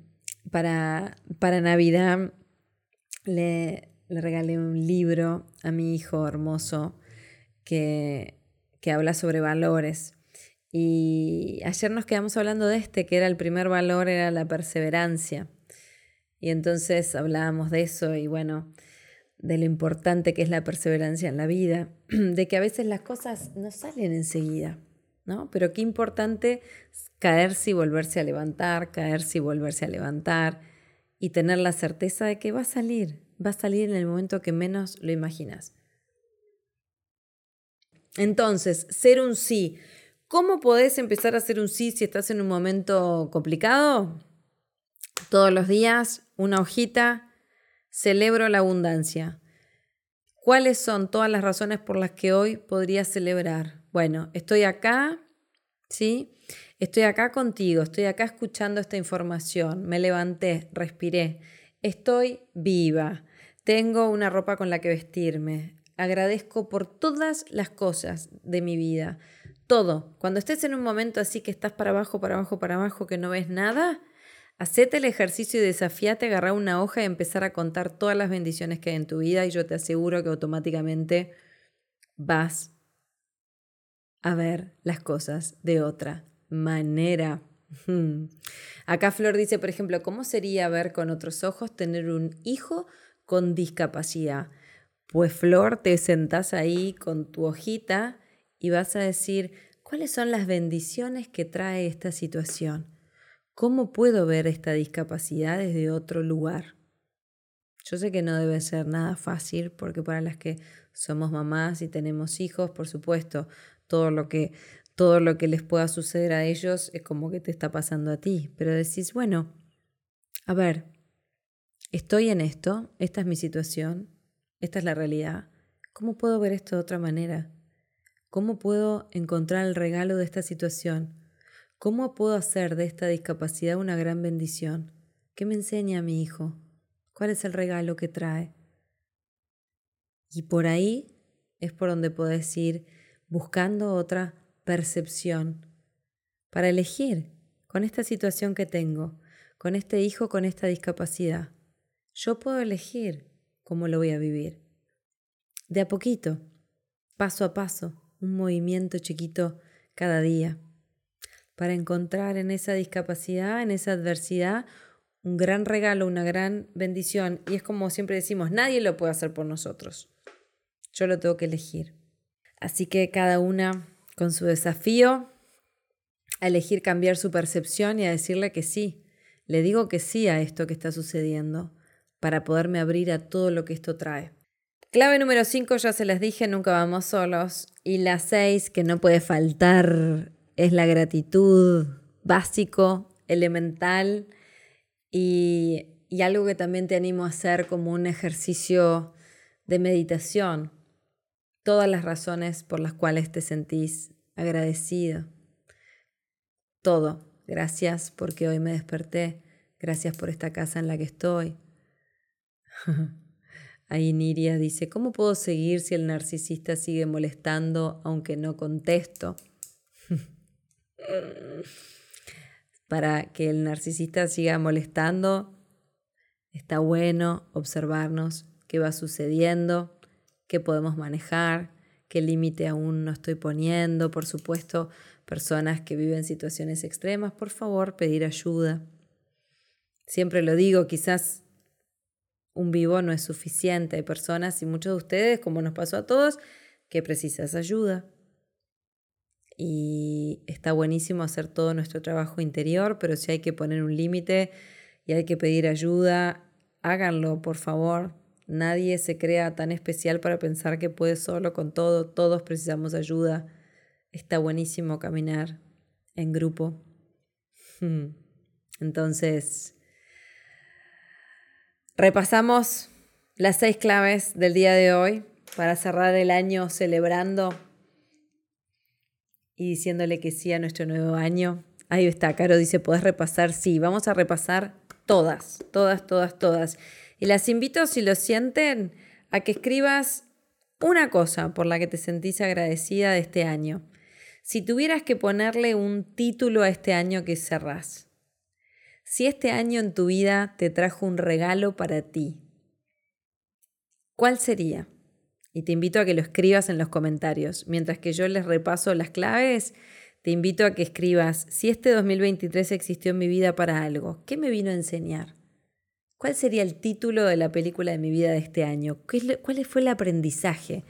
[SPEAKER 1] para, para Navidad le, le, regalé un libro a mi hijo hermoso que, que habla sobre valores. Y ayer nos quedamos hablando de este, que era el primer valor, era la perseverancia. Y entonces hablábamos de eso y bueno, de lo importante que es la perseverancia en la vida, de que a veces las cosas no salen enseguida, ¿no? Pero qué importante caerse y volverse a levantar, caerse y volverse a levantar y tener la certeza de que va a salir, va a salir en el momento que menos lo imaginas. Entonces, ser un sí ¿Cómo podés empezar a hacer un sí si estás en un momento complicado? Todos los días, una hojita, celebro la abundancia. ¿Cuáles son todas las razones por las que hoy podría celebrar? Bueno, estoy acá, ¿sí? Estoy acá contigo, estoy acá escuchando esta información, me levanté, respiré, estoy viva, tengo una ropa con la que vestirme, agradezco por todas las cosas de mi vida todo. Cuando estés en un momento así que estás para abajo, para abajo, para abajo, que no ves nada, hacete el ejercicio y desafíate, agarrar una hoja y empezar a contar todas las bendiciones que hay en tu vida y yo te aseguro que automáticamente vas a ver las cosas de otra manera. Acá Flor dice, por ejemplo, ¿cómo sería ver con otros ojos tener un hijo con discapacidad? Pues Flor, te sentás ahí con tu hojita y vas a decir, ¿cuáles son las bendiciones que trae esta situación? ¿Cómo puedo ver esta discapacidad desde otro lugar? Yo sé que no debe ser nada fácil porque para las que somos mamás y tenemos hijos, por supuesto, todo lo que todo lo que les pueda suceder a ellos es como que te está pasando a ti, pero decís, bueno, a ver, estoy en esto, esta es mi situación, esta es la realidad, ¿cómo puedo ver esto de otra manera? ¿Cómo puedo encontrar el regalo de esta situación? ¿Cómo puedo hacer de esta discapacidad una gran bendición? ¿Qué me enseña mi hijo? ¿Cuál es el regalo que trae? Y por ahí es por donde puedes ir buscando otra percepción para elegir con esta situación que tengo, con este hijo con esta discapacidad. Yo puedo elegir cómo lo voy a vivir. De a poquito, paso a paso, un movimiento chiquito cada día, para encontrar en esa discapacidad, en esa adversidad, un gran regalo, una gran bendición. Y es como siempre decimos, nadie lo puede hacer por nosotros. Yo lo tengo que elegir. Así que cada una con su desafío, a elegir cambiar su percepción y a decirle que sí. Le digo que sí a esto que está sucediendo para poderme abrir a todo lo que esto trae. Clave número 5, ya se les dije, nunca vamos solos. Y la 6, que no puede faltar, es la gratitud, básico, elemental y, y algo que también te animo a hacer como un ejercicio de meditación todas las razones por las cuales te sentís agradecido. Todo. Gracias porque hoy me desperté. Gracias por esta casa en la que estoy. Ahí Niria dice, ¿cómo puedo seguir si el narcisista sigue molestando aunque no contesto? Para que el narcisista siga molestando, está bueno observarnos qué va sucediendo qué podemos manejar, qué límite aún no estoy poniendo. Por supuesto, personas que viven situaciones extremas, por favor, pedir ayuda. Siempre lo digo, quizás un vivo no es suficiente. Hay personas y muchos de ustedes, como nos pasó a todos, que precisas ayuda. Y está buenísimo hacer todo nuestro trabajo interior, pero si hay que poner un límite y hay que pedir ayuda, háganlo, por favor. Nadie se crea tan especial para pensar que puede solo con todo. Todos precisamos ayuda. Está buenísimo caminar en grupo. Entonces, repasamos las seis claves del día de hoy para cerrar el año celebrando y diciéndole que sí a nuestro nuevo año. Ahí está, Caro dice, ¿podés repasar? Sí, vamos a repasar todas, todas, todas, todas. Y las invito, si lo sienten, a que escribas una cosa por la que te sentís agradecida de este año. Si tuvieras que ponerle un título a este año que cerrás, si este año en tu vida te trajo un regalo para ti, ¿cuál sería? Y te invito a que lo escribas en los comentarios. Mientras que yo les repaso las claves, te invito a que escribas, si este 2023 existió en mi vida para algo, ¿qué me vino a enseñar? ¿Cuál sería el título de la película de mi vida de este año? ¿Cuál fue el aprendizaje?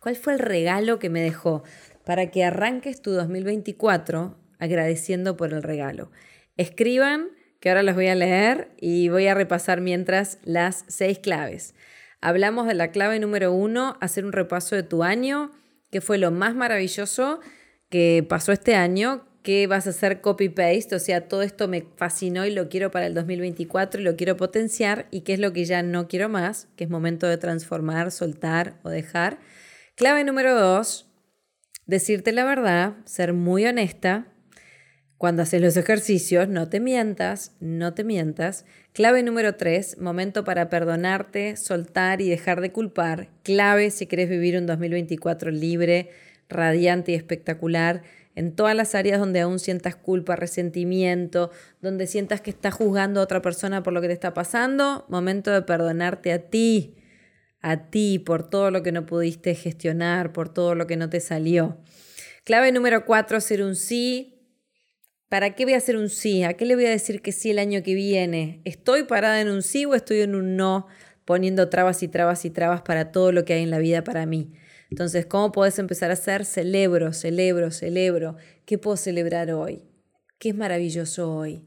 [SPEAKER 1] ¿Cuál fue el regalo que me dejó? Para que arranques tu 2024 agradeciendo por el regalo. Escriban, que ahora los voy a leer y voy a repasar mientras las seis claves. Hablamos de la clave número uno, hacer un repaso de tu año, que fue lo más maravilloso que pasó este año, que vas a hacer copy-paste, o sea, todo esto me fascinó y lo quiero para el 2024 y lo quiero potenciar y qué es lo que ya no quiero más, que es momento de transformar, soltar o dejar. Clave número dos, decirte la verdad, ser muy honesta. Cuando haces los ejercicios, no te mientas, no te mientas. Clave número tres, momento para perdonarte, soltar y dejar de culpar. Clave si quieres vivir un 2024 libre, radiante y espectacular en todas las áreas donde aún sientas culpa, resentimiento, donde sientas que estás juzgando a otra persona por lo que te está pasando, momento de perdonarte a ti, a ti por todo lo que no pudiste gestionar, por todo lo que no te salió. Clave número cuatro, hacer un sí. ¿Para qué voy a hacer un sí? ¿A qué le voy a decir que sí el año que viene? ¿Estoy parada en un sí o estoy en un no, poniendo trabas y trabas y trabas para todo lo que hay en la vida para mí? Entonces, ¿cómo puedes empezar a hacer? Celebro, celebro, celebro. ¿Qué puedo celebrar hoy? ¿Qué es maravilloso hoy?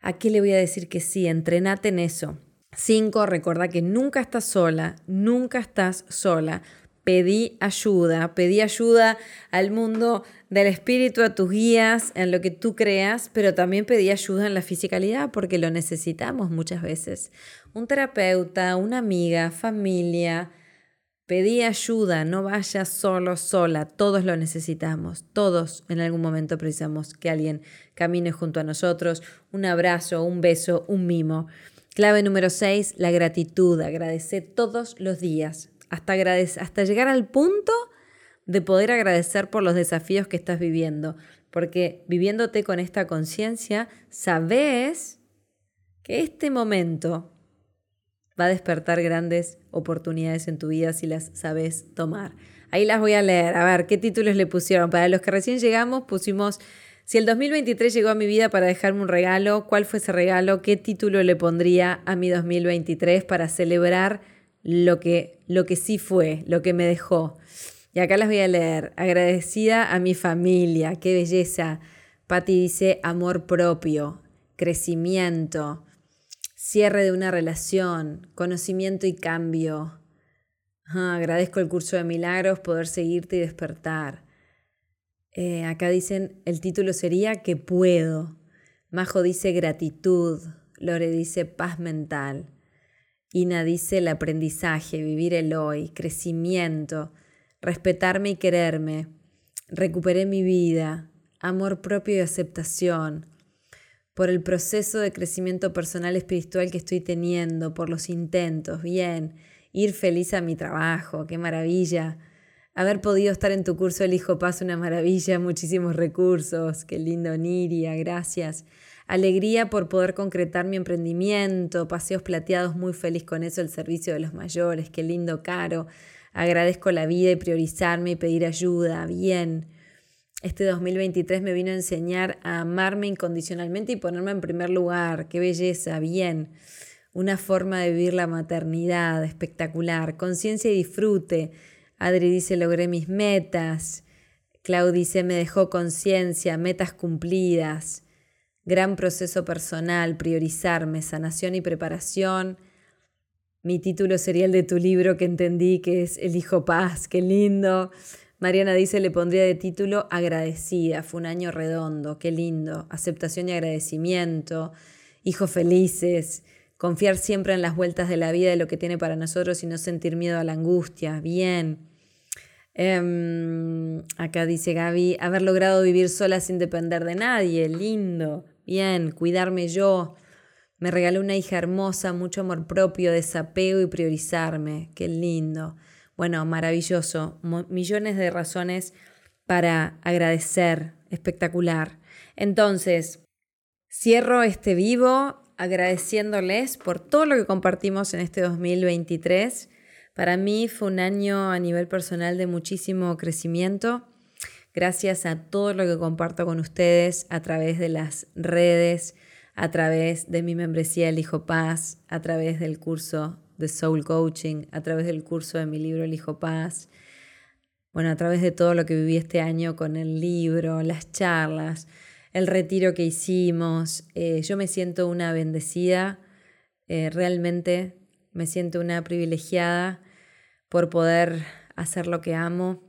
[SPEAKER 1] ¿A qué le voy a decir que sí? Entrenate en eso. Cinco, recuerda que nunca estás sola, nunca estás sola. Pedí ayuda, pedí ayuda al mundo del espíritu, a tus guías, en lo que tú creas, pero también pedí ayuda en la fisicalidad porque lo necesitamos muchas veces. Un terapeuta, una amiga, familia, pedí ayuda, no vayas solo, sola, todos lo necesitamos, todos en algún momento precisamos que alguien camine junto a nosotros, un abrazo, un beso, un mimo. Clave número 6, la gratitud, agradece todos los días, hasta, llegar al punto de poder agradecer por los desafíos que estás viviendo. Porque viviéndote con esta conciencia, sabes que este momento va a despertar grandes oportunidades en tu vida si las sabes tomar. Ahí las voy a leer. A ver, ¿qué títulos le pusieron? Para los que recién llegamos, pusimos, si el 2023 llegó a mi vida para dejarme un regalo, ¿cuál fue ese regalo? ¿Qué título le pondría a mi 2023 para celebrar lo que, lo que sí fue, lo que me dejó. Y acá las voy a leer. Agradecida a mi familia, qué belleza. Patti dice amor propio, crecimiento, cierre de una relación, conocimiento y cambio. Ah, agradezco el curso de milagros, poder seguirte y despertar. Eh, acá dicen, el título sería que puedo. Majo dice gratitud. Lore dice paz mental. Ina dice el aprendizaje, vivir el hoy, crecimiento, respetarme y quererme. Recuperé mi vida, amor propio y aceptación, por el proceso de crecimiento personal espiritual que estoy teniendo, por los intentos, bien, ir feliz a mi trabajo, qué maravilla. Haber podido estar en tu curso El Hijo Paz, una maravilla, muchísimos recursos, qué lindo Niria, gracias alegría por poder concretar mi emprendimiento, paseos plateados, muy feliz con eso, el servicio de los mayores, qué lindo, caro. Agradezco la vida y priorizarme y pedir ayuda, bien. Este 2023 me vino a enseñar a amarme incondicionalmente y ponerme en primer lugar, qué belleza, bien. Una forma de vivir la maternidad espectacular, conciencia y disfrute. Adri dice, logré mis metas. Clau dice, me dejó conciencia, metas cumplidas gran proceso personal, priorizarme, sanación y preparación. Mi título sería el de tu libro que entendí que es El Hijo Paz, qué lindo. Mariana dice, le pondría de título agradecida, fue un año redondo, qué lindo. Aceptación y agradecimiento, hijos felices, confiar siempre en las vueltas de la vida, de lo que tiene para nosotros y no sentir miedo a la angustia, bien. Em, acá dice Gaby, haber logrado vivir sola sin depender de nadie, lindo. Bien, cuidarme yo. Me regaló una hija hermosa, mucho amor propio, desapego y priorizarme. Qué lindo. Bueno, maravilloso. millones de razones para agradecer. Espectacular. Entonces, cierro este vivo agradeciéndoles por todo lo que compartimos en este 2023. Para mí fue un año a nivel personal de muchísimo crecimiento Gracias a todo lo que comparto con ustedes a través de las redes, a través de mi membresía El Hijo Paz, a través del curso de Soul Coaching, a través del curso de mi libro El Hijo Paz. Bueno, a través de todo lo que viví este año con el libro, las charlas, el retiro que hicimos, eh, yo me siento una bendecida, eh, realmente me siento una privilegiada por poder hacer lo que amo,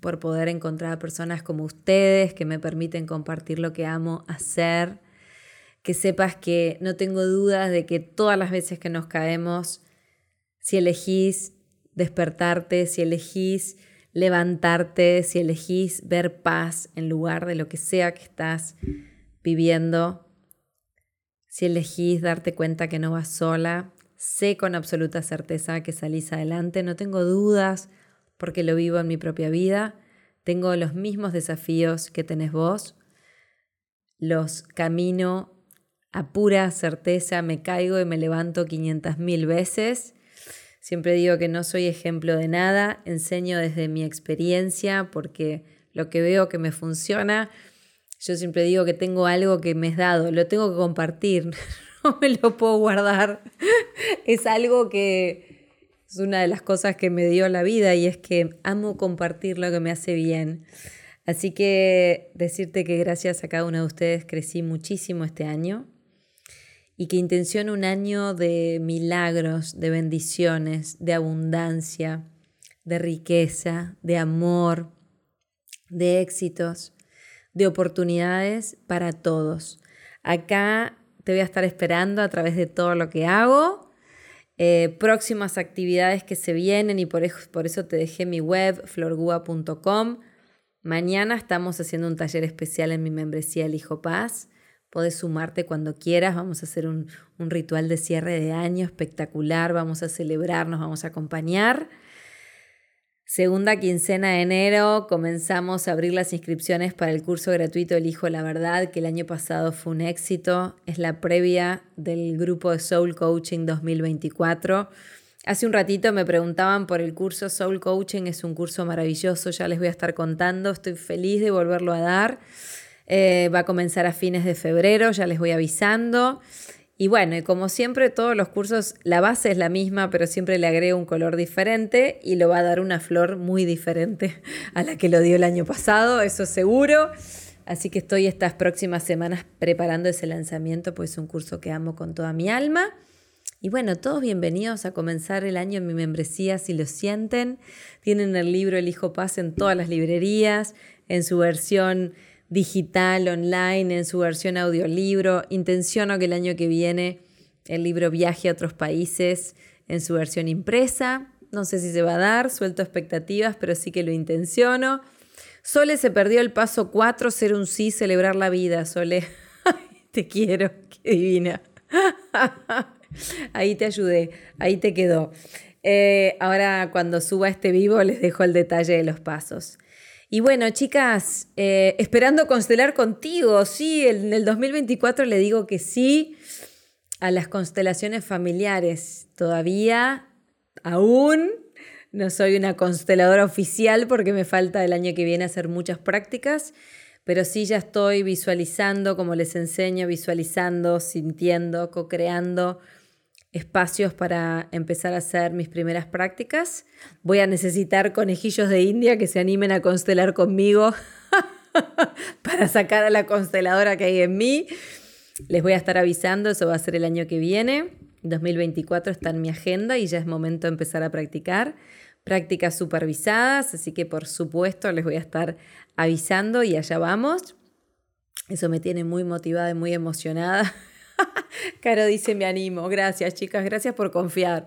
[SPEAKER 1] por poder encontrar personas como ustedes que me permiten compartir lo que amo hacer. Que sepas que no tengo dudas de que todas las veces que nos caemos, si elegís despertarte, si elegís levantarte, si elegís ver paz en lugar de lo que sea que estás viviendo, si elegís darte cuenta que no vas sola, sé con absoluta certeza que salís adelante, no tengo dudas porque lo vivo en mi propia vida. Tengo los mismos desafíos que tenés vos. Los camino a pura certeza, me caigo y me levanto 500 mil veces. Siempre digo que no soy ejemplo de nada, enseño desde mi experiencia porque lo que veo que me funciona, yo siempre digo que tengo algo que me es dado, lo tengo que compartir, no me lo puedo guardar. es algo que, es una de las cosas que me dio la vida y es que amo compartir lo que me hace bien. Así que decirte que gracias a cada uno de ustedes crecí muchísimo este año y que intenciono un año de milagros, de bendiciones, de abundancia, de riqueza, de amor, de éxitos, de oportunidades para todos. Acá te voy a estar esperando a través de todo lo que hago. Eh, próximas actividades que se vienen y por eso, por eso te dejé mi web florgua.com. Mañana estamos haciendo un taller especial en mi membresía El Hijo Paz. Puedes sumarte cuando quieras. Vamos a hacer un, un ritual de cierre de año espectacular. Vamos a celebrar, nos vamos a acompañar. Segunda quincena de enero comenzamos a abrir las inscripciones para el curso gratuito Elijo la Verdad, que el año pasado fue un éxito. Es la previa del grupo de Soul Coaching 2024. Hace un ratito me preguntaban por el curso Soul Coaching, es un curso maravilloso, ya les voy a estar contando, estoy feliz de volverlo a dar. Eh, va a comenzar a fines de febrero, ya les voy avisando. Y bueno, y como siempre, todos los cursos, la base es la misma, pero siempre le agrego un color diferente y lo va a dar una flor muy diferente a la que lo dio el año pasado, eso seguro. Así que estoy estas próximas semanas preparando ese lanzamiento, pues es un curso que amo con toda mi alma. Y bueno, todos bienvenidos a comenzar el año en mi membresía si lo sienten. Tienen el libro El Hijo Paz en todas las librerías, en su versión digital, online, en su versión audiolibro. Intenciono que el año que viene el libro viaje a otros países en su versión impresa. No sé si se va a dar, suelto expectativas, pero sí que lo intenciono. Sole se perdió el paso 4, ser un sí, celebrar la vida. Sole, te quiero, qué divina. Ahí te ayudé, ahí te quedó. Eh, ahora cuando suba este vivo les dejo el detalle de los pasos. Y bueno, chicas, eh, esperando constelar contigo, sí, en el 2024 le digo que sí a las constelaciones familiares. Todavía, aún, no soy una consteladora oficial porque me falta el año que viene hacer muchas prácticas, pero sí ya estoy visualizando, como les enseño, visualizando, sintiendo, co-creando espacios para empezar a hacer mis primeras prácticas. Voy a necesitar conejillos de India que se animen a constelar conmigo para sacar a la consteladora que hay en mí. Les voy a estar avisando, eso va a ser el año que viene. 2024 está en mi agenda y ya es momento de empezar a practicar. Prácticas supervisadas, así que por supuesto les voy a estar avisando y allá vamos. Eso me tiene muy motivada y muy emocionada. Caro dice, me animo. Gracias, chicas, gracias por confiar.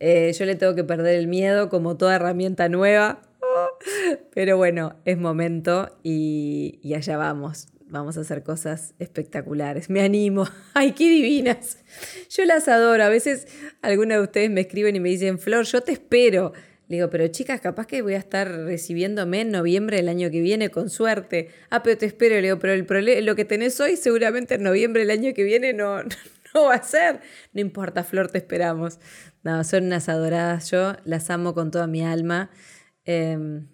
[SPEAKER 1] Eh, yo le tengo que perder el miedo como toda herramienta nueva. Pero bueno, es momento y, y allá vamos. Vamos a hacer cosas espectaculares. Me animo. ¡Ay, qué divinas! Yo las adoro. A veces algunas de ustedes me escriben y me dicen, Flor, yo te espero. Le digo, pero chicas, capaz que voy a estar recibiéndome en noviembre del año que viene, con suerte. Ah, pero te espero. Le digo, pero el lo que tenés hoy seguramente en noviembre del año que viene no, no va a ser. No importa, Flor, te esperamos. No, son unas adoradas. Yo las amo con toda mi alma. Em,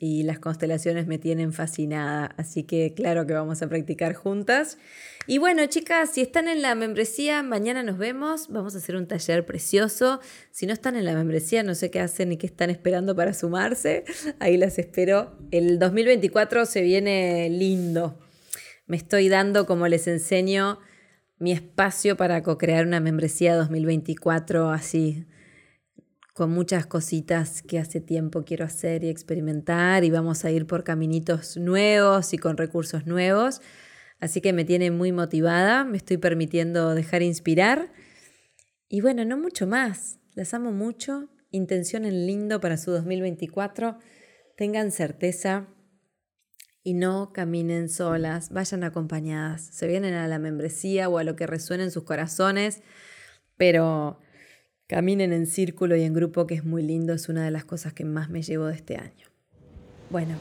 [SPEAKER 1] y las constelaciones me tienen fascinada, así que claro que vamos a practicar juntas. Y bueno, chicas, si están en la membresía, mañana nos vemos, vamos a hacer un taller precioso. Si no están en la membresía, no sé qué hacen y qué están esperando para sumarse, ahí las espero. El 2024 se viene lindo. Me estoy dando, como les enseño, mi espacio para co-crear una membresía 2024 así con muchas cositas que hace tiempo quiero hacer y experimentar y vamos a ir por caminitos nuevos y con recursos nuevos. Así que me tiene muy motivada, me estoy permitiendo dejar inspirar. Y bueno, no mucho más. Las amo mucho. Intención en lindo para su 2024. Tengan certeza y no caminen solas, vayan acompañadas. Se vienen a la membresía o a lo que resuene en sus corazones, pero Caminen en círculo y en grupo, que es muy lindo, es una de las cosas que más me llevo de este año. Bueno,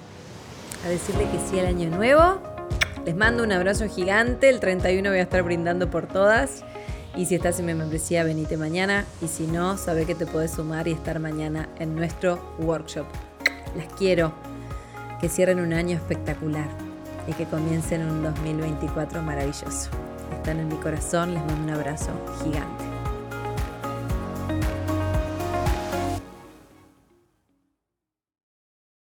[SPEAKER 1] a decirle que sí al año nuevo. Les mando un abrazo gigante. El 31 voy a estar brindando por todas. Y si estás en mi membresía, venite mañana. Y si no, sabe que te puedes sumar y estar mañana en nuestro workshop. Las quiero. Que cierren un año espectacular y que comiencen un 2024 maravilloso. Están en mi corazón. Les mando un abrazo gigante.